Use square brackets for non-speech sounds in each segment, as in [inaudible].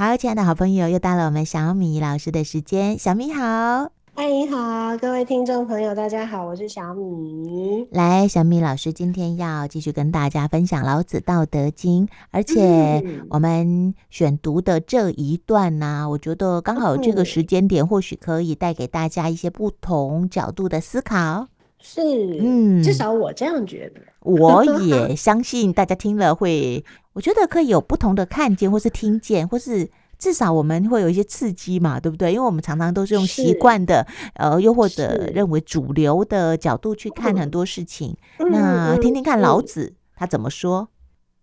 好，亲爱的好朋友，又到了我们小米老师的时间。小米好，嗨，你好，各位听众朋友，大家好，我是小米。来，小米老师今天要继续跟大家分享老子《道德经》，而且我们选读的这一段呢、啊，嗯、我觉得刚好这个时间点，或许可以带给大家一些不同角度的思考。是，嗯，至少我这样觉得。我也相信大家听了会，我觉得可以有不同的看见，或是听见，或是至少我们会有一些刺激嘛，对不对？因为我们常常都是用习惯的，呃，又或者认为主流的角度去看很多事情。嗯、那听听看老子、嗯、他怎么说，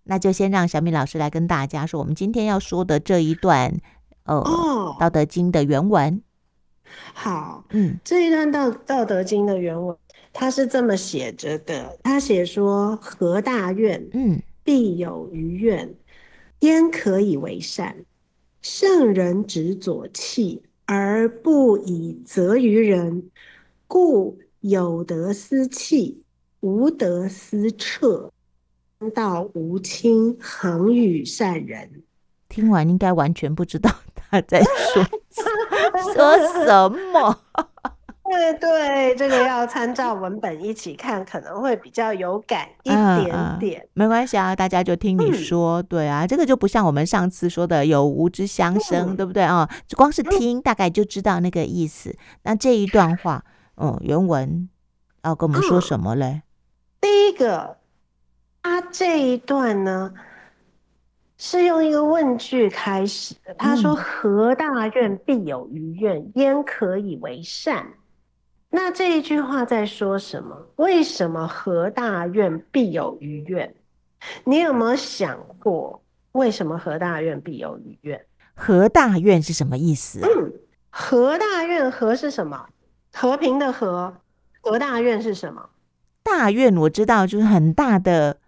那就先让小米老师来跟大家说，我们今天要说的这一段，呃，哦《道德经》的原文。好，嗯，这一段道《道道德经》的原文。他是这么写着的，他写说：“何大愿，嗯，必有余愿，嗯、焉可以为善？圣人执左契而不以责于人，故有德思气，无德思彻。天道无亲，恒与善人。”听完应该完全不知道他在说 [laughs] 说什么。对对，这个要参照文本一起看，可能会比较有感一点点。没关系啊，大家就听你说。嗯、对啊，这个就不像我们上次说的有无之相生，嗯、对不对啊？光是听大概就知道那个意思。嗯、那这一段话，嗯，原文要跟我们说什么嘞？第一个，他这一段呢是用一个问句开始的。他说：“何大愿，必有余愿，焉可以为善？”那这一句话在说什么？为什么合大愿必有余愿？你有没有想过，为什么合大愿必有余愿？合大愿是什么意思？嗯，合大愿，合是什么？和平的和。合大愿是什么？大愿我知道，就是很大的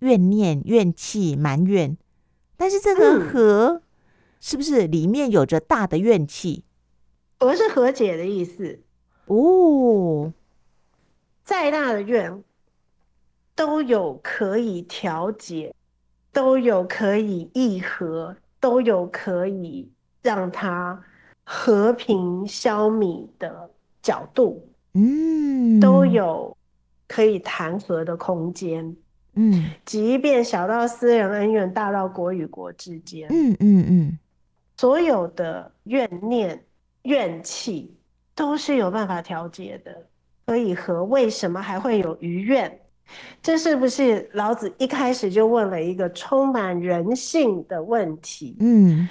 怨念、怨气、埋怨。但是这个和是不是里面有着大的怨气？和是和解的意思。哦，再大的愿都有可以调节，都有可以议和，都有可以让它和平消弭的角度。嗯，都有可以谈和的空间。嗯，即便小到私人恩怨，大到国与国之间。嗯嗯嗯，所有的怨念、怨气。都是有办法调节的，可以和，为什么还会有余愿？这是不是老子一开始就问了一个充满人性的问题？嗯，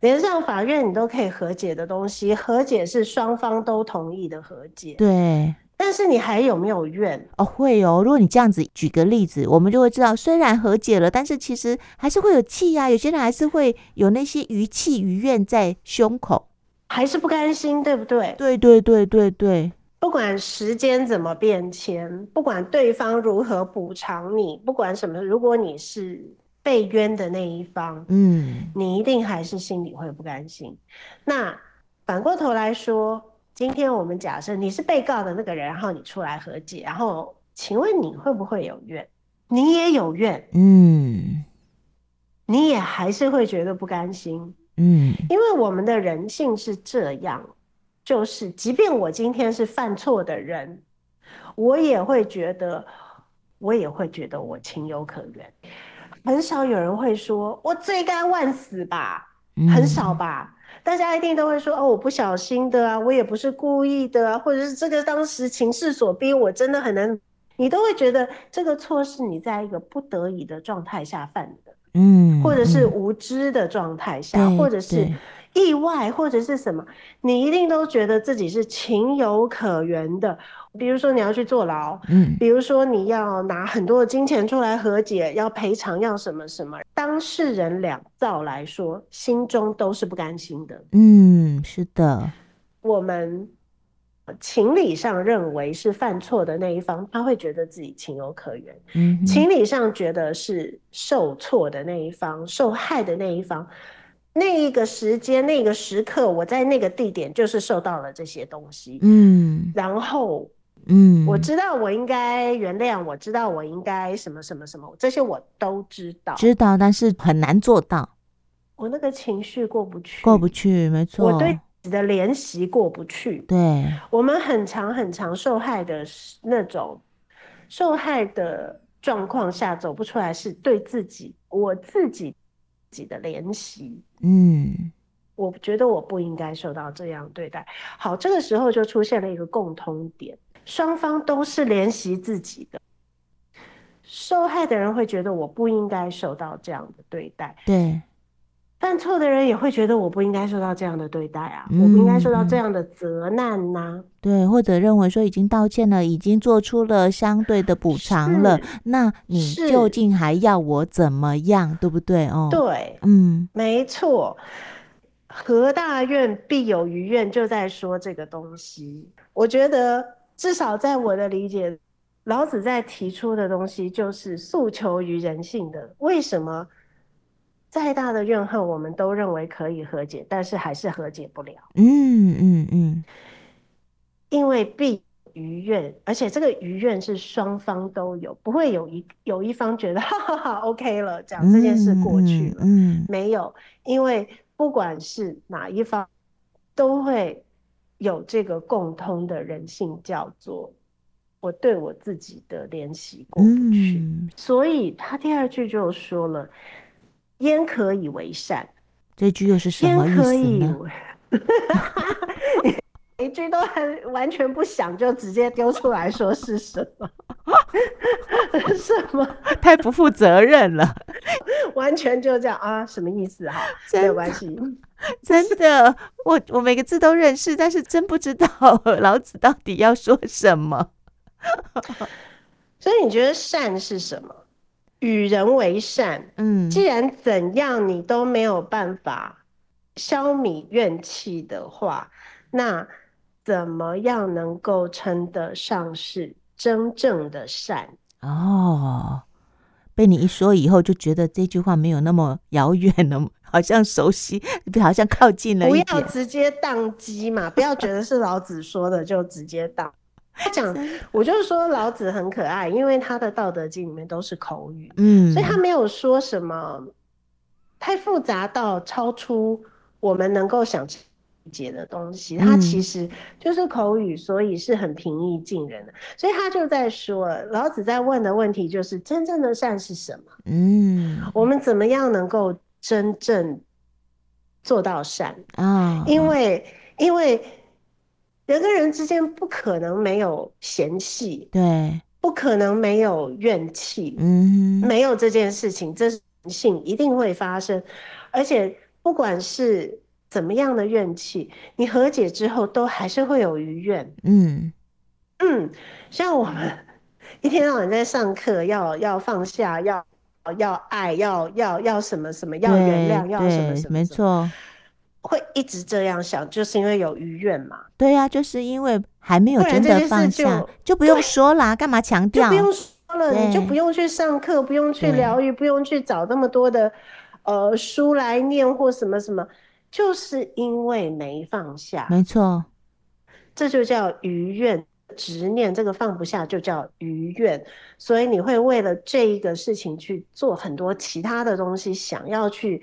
连上法院你都可以和解的东西，和解是双方都同意的和解。对，但是你还有没有怨？哦，会哦。如果你这样子举个例子，我们就会知道，虽然和解了，但是其实还是会有气呀、啊。有些人还是会有那些余气余怨在胸口。还是不甘心，对不对？对对对对对。不管时间怎么变迁，不管对方如何补偿你，不管什么，如果你是被冤的那一方，嗯，你一定还是心里会不甘心。那反过头来说，今天我们假设你是被告的那个人，然后你出来和解，然后请问你会不会有怨？你也有怨，嗯，你也还是会觉得不甘心。嗯，因为我们的人性是这样，就是即便我今天是犯错的人，我也会觉得，我也会觉得我情有可原。很少有人会说我罪该万死吧，很少吧？大家一定都会说哦，我不小心的啊，我也不是故意的啊，或者是这个当时情势所逼，我真的很难。你都会觉得这个错是你在一个不得已的状态下犯的。嗯，或者是无知的状态下，嗯、或者是意外，或者是什么，你一定都觉得自己是情有可原的。比如说你要去坐牢，嗯，比如说你要拿很多的金钱出来和解，要赔偿，要什么什么，当事人两造来说，心中都是不甘心的。嗯，是的，我们。情理上认为是犯错的那一方，他会觉得自己情有可原。嗯，情理上觉得是受错的那一方、受害的那一方，那一个时间、那个时刻，我在那个地点就是受到了这些东西。嗯，然后，嗯，我知道我应该原谅，我知道我应该什么什么什么，这些我都知道，知道，但是很难做到。我那个情绪过不去，过不去，没错。我对的怜惜过不去。对，我们很常很常受害的那种受害的状况下走不出来，是对自己，我自己自己的怜惜。嗯，我觉得我不应该受到这样对待。好，这个时候就出现了一个共通点，双方都是怜惜自己的。受害的人会觉得我不应该受到这样的对待。对。犯错的人也会觉得我不应该受到这样的对待啊，嗯、我不应该受到这样的责难呐、啊。对，或者认为说已经道歉了，已经做出了相对的补偿了，那你究竟还要我怎么样，对不对？哦，对，嗯，没错。和大愿必有余愿，就在说这个东西。我觉得至少在我的理解，老子在提出的东西就是诉求于人性的。为什么？再大的怨恨，我们都认为可以和解，但是还是和解不了。嗯嗯嗯，因为必余怨，而且这个余怨是双方都有，不会有一有一方觉得 [laughs] 哈哈哈 OK 了，讲这件事过去了。嗯，嗯，没有，因为不管是哪一方，都会有这个共通的人性，叫做我对我自己的怜惜过不去。嗯，所以他第二句就说了。焉可以为善？这句又是什么意思呢？一句都很完全不想就直接丢出来说是什么？[laughs] 什么？太不负责任了！完全就这样啊？什么意思？哈，没有关系。真的，我我每个字都认识，但是真不知道老子到底要说什么。[laughs] 所以你觉得善是什么？与人为善，嗯，既然怎样你都没有办法消弭怨气的话，那怎么样能够称得上是真正的善？哦，被你一说以后，就觉得这句话没有那么遥远了，[laughs] 好像熟悉，好像靠近了。不要直接宕机嘛，不要觉得是老子说的就直接当。他讲，我就是说老子很可爱，因为他的《道德经》里面都是口语，嗯，所以他没有说什么太复杂到超出我们能够想理解的东西。他其实就是口语，所以是很平易近人的。所以他就在说，老子在问的问题就是：真正的善是什么？嗯，我们怎么样能够真正做到善啊？因为，因为。人跟人之间不可能没有嫌隙，对，不可能没有怨气，嗯，没有这件事情，这是人性一定会发生，而且不管是怎么样的怨气，你和解之后都还是会有余怨，嗯。嗯，像我们一天到晚在上课，要要放下，要要爱，要要要什么什么，要原谅，要什么什么，什么，没错。会一直这样想，就是因为有余怨嘛。对呀、啊，就是因为还没有真的放下，就，就不用说啦，干嘛强调？就不用说了，你就不用去上课，不用去疗愈，不用去找那么多的呃书来念或什么什么，就是因为没放下。没错，这就叫余怨执念，这个放不下就叫余怨，所以你会为了这一个事情去做很多其他的东西，想要去。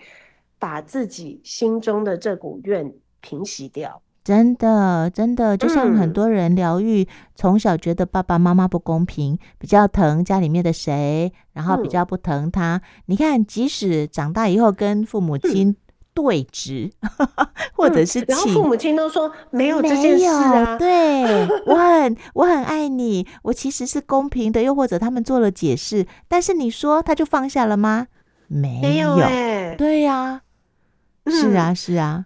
把自己心中的这股怨平息掉，真的，真的，就像很多人疗愈，从小觉得爸爸妈妈不公平，比较疼家里面的谁，然后比较不疼他。嗯、你看，即使长大以后跟父母亲对峙，嗯、[laughs] 或者是然后父母亲都说没有这件事啊，对，我很我很爱你，我其实是公平的，又或者他们做了解释，但是你说他就放下了吗？没有，没有欸、对呀、啊。是啊，是啊，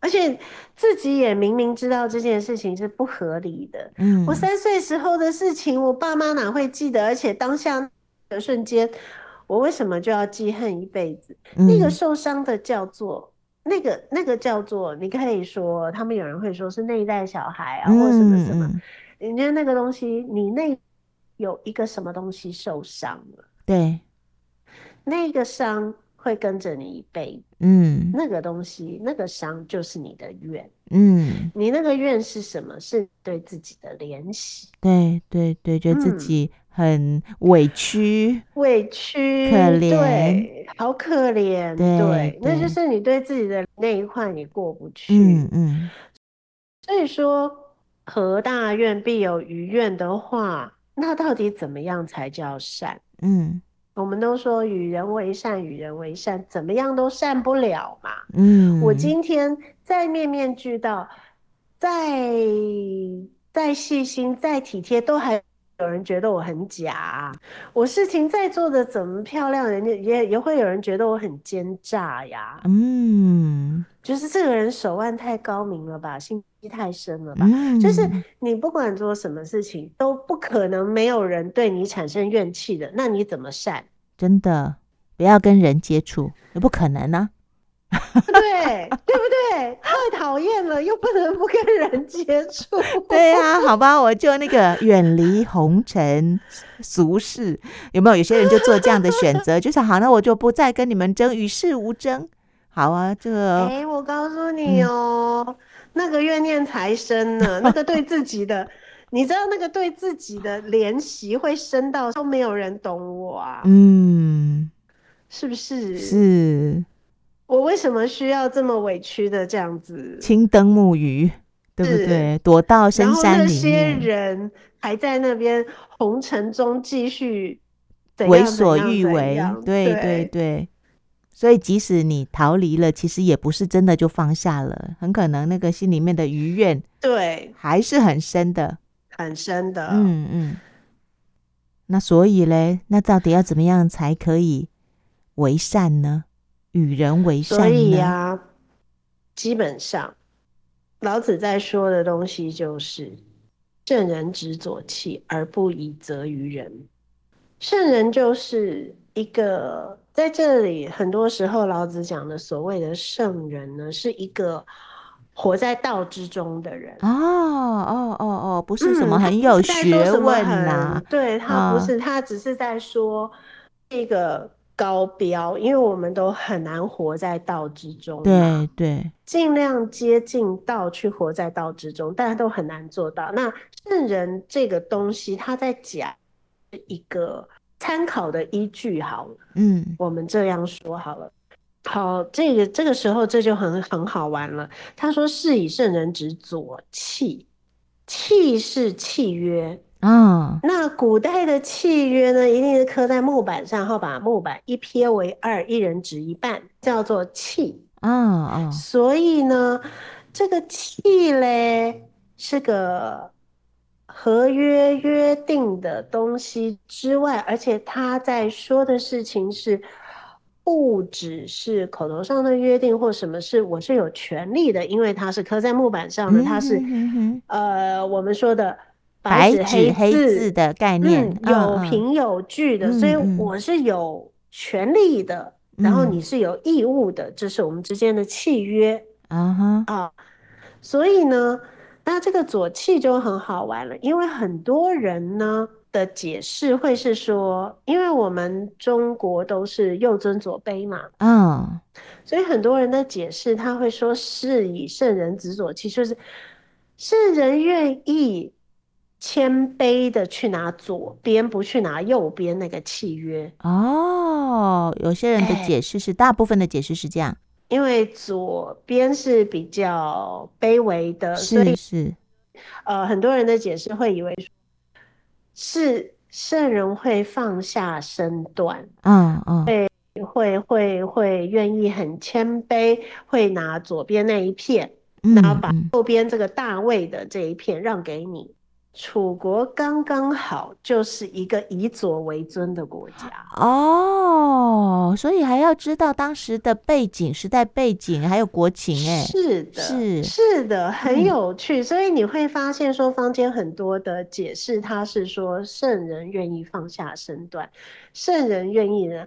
而且自己也明明知道这件事情是不合理的。嗯，我三岁时候的事情，我爸妈哪会记得？而且当下的瞬间，我为什么就要记恨一辈子？嗯，那个受伤的叫做那个那个叫做，你可以说他们有人会说是内在小孩啊，或什么什么。人家那个东西，你那有一个什么东西受伤了？对，那个伤。会跟着你一辈子，嗯，那个东西，那个伤就是你的怨，嗯，嗯，你那个怨是什么？是对自己的怜惜。对对对，觉得自己很委屈，嗯、委屈，可怜，对，好可怜。对，对，那就是你对自己的那一块你过不去。嗯嗯。所以说，和大怨必有余怨的话，那到底怎么样才叫善？嗯。我们都说与人为善，与人为善，怎么样都善不了嘛。嗯，我今天再面面俱到，再再细心，再体贴，都还有人觉得我很假。我事情再做的怎么漂亮，人家也也会有人觉得我很奸诈呀。嗯，就是这个人手腕太高明了吧，心机太深了吧。嗯，就是你不管做什么事情，都不可能没有人对你产生怨气的。那你怎么善？真的，不要跟人接触，也不可能呢、啊。对，对不对？太讨厌了，又不能不跟人接触。[laughs] 对呀、啊，好吧，我就那个远离红尘俗世，有没有？有些人就做这样的选择，就是好，那我就不再跟你们争，与世无争。好啊，这个，哎，我告诉你哦，嗯、那个怨念才深呢，那个对自己的。[laughs] 你知道那个对自己的怜惜会深到都没有人懂我啊？嗯，是不是？是。我为什么需要这么委屈的这样子？青灯木鱼，对不对？躲到深山里面。然后那些人还在那边红尘中继续为所欲为，对对对，对。所以即使你逃离了，其实也不是真的就放下了，很可能那个心里面的余怨，对，还是很深的。很深的，嗯嗯。那所以嘞，那到底要怎么样才可以为善呢？与人为善呢？所以呀、啊，基本上老子在说的东西就是：圣人执左契而不以责于人。圣人就是一个在这里，很多时候老子讲的所谓的圣人呢，是一个。活在道之中的人哦哦哦哦，不是什么很有学问呐、啊嗯，对他不是，他只是在说一个高标，因为我们都很难活在道之中，对对，尽量接近道去活在道之中，大家都很难做到。那圣人这个东西，他在讲一个参考的依据，好了，嗯，我们这样说好了。好，这个这个时候这就很很好玩了。他说：“是以圣人执左契，契是契约啊。那古代的契约呢，一定是刻在木板上，然后把木板一撇为二，一人执一半，叫做契啊啊。所以呢，这个契嘞是个合约约定的东西之外，而且他在说的事情是。”不只是口头上的约定或什么是，我是有权利的，因为它是刻在木板上的，它是、嗯、呃我们说的白纸黑字，的概念，嗯、有凭有据的、嗯，所以我是有权利的、嗯，然后你是有义务的，这是我们之间的契约。啊哈啊，所以呢，那这个左契就很好玩了，因为很多人呢。的解释会是说，因为我们中国都是右尊左卑嘛，嗯，所以很多人的解释他会说，是以圣人执左契，就是圣人愿意谦卑的去拿左边，不去拿右边那个契约。哦，有些人的解释是，大部分的解释是这样，因为左边是比较卑微的，所以是呃，很多人的解释会以为。是圣人会放下身段，嗯嗯，会会会会愿意很谦卑，会拿左边那一片，嗯，然后把右边这个大卫的这一片让给你。楚国刚刚好就是一个以左为尊的国家哦，所以还要知道当时的背景、时代背景还有国情，哎，是的，是是的，很有趣。嗯。所以你会发现说，坊间很多的解释，他是说圣人愿意放下身段，圣人愿意呢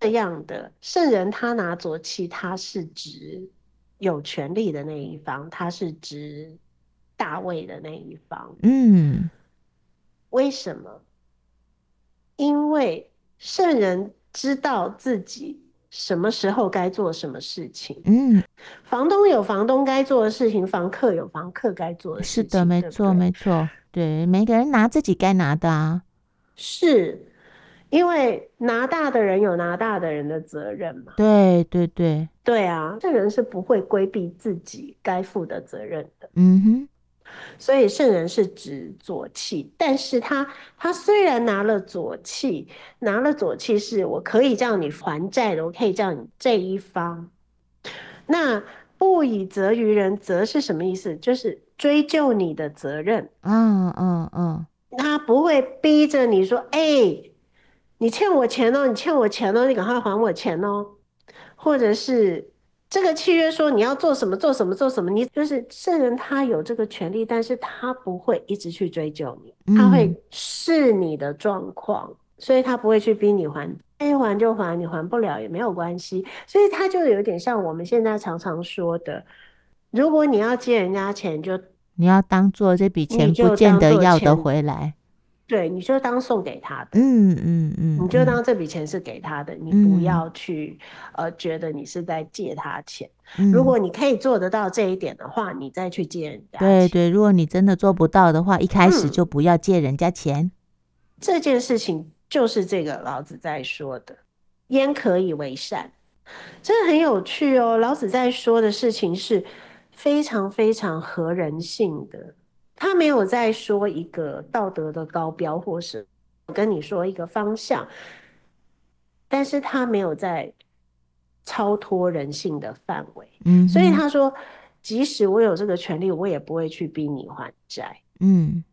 这样的圣人，他拿左契，他是指有权力的那一方，他是指。大卫的那一方，嗯，为什么？因为圣人知道自己什么时候该做什么事情。嗯，房东有房东该做的事情，房客有房客该做的事情。是的，没错，没错。对，每个人拿自己该拿的啊。是，因为拿大的人有拿大的人的责任嘛。对对对对啊，这人是不会规避自己该负的责任的。嗯哼。所以圣人是指左契，但是他他虽然拿了左契，拿了左契是我可以叫你还债的，我可以叫你这一方。那不以责于人，责是什么意思？就是追究你的责任。嗯嗯嗯，他不会逼着你说，哎、欸，你欠我钱哦，你欠我钱哦，你赶快还我钱哦，或者是。这个契约说你要做什么做什么做什么，你就是圣人，他有这个权利，但是他不会一直去追究你，他会视你的状况，嗯、所以他不会去逼你还，该还就还，你还不了也没有关系，所以他就有点像我们现在常常说的，如果你要借人家钱就，就你要当做这笔钱不见得要得回来。对，你就当送给他的，嗯嗯嗯，你就当这笔钱是给他的，嗯、你不要去呃觉得你是在借他钱。嗯、如果你可以做得到这一点的话，你再去借人家。对对，如果你真的做不到的话，一开始就不要借人家钱。嗯、这件事情就是这个老子在说的，焉可以为善？这很有趣哦。老子在说的事情是非常非常合人性的。他没有在说一个道德的高标，或是跟你说一个方向，但是他没有在超脱人性的范围。嗯，所以他说，即使我有这个权利，我也不会去逼你还债。嗯，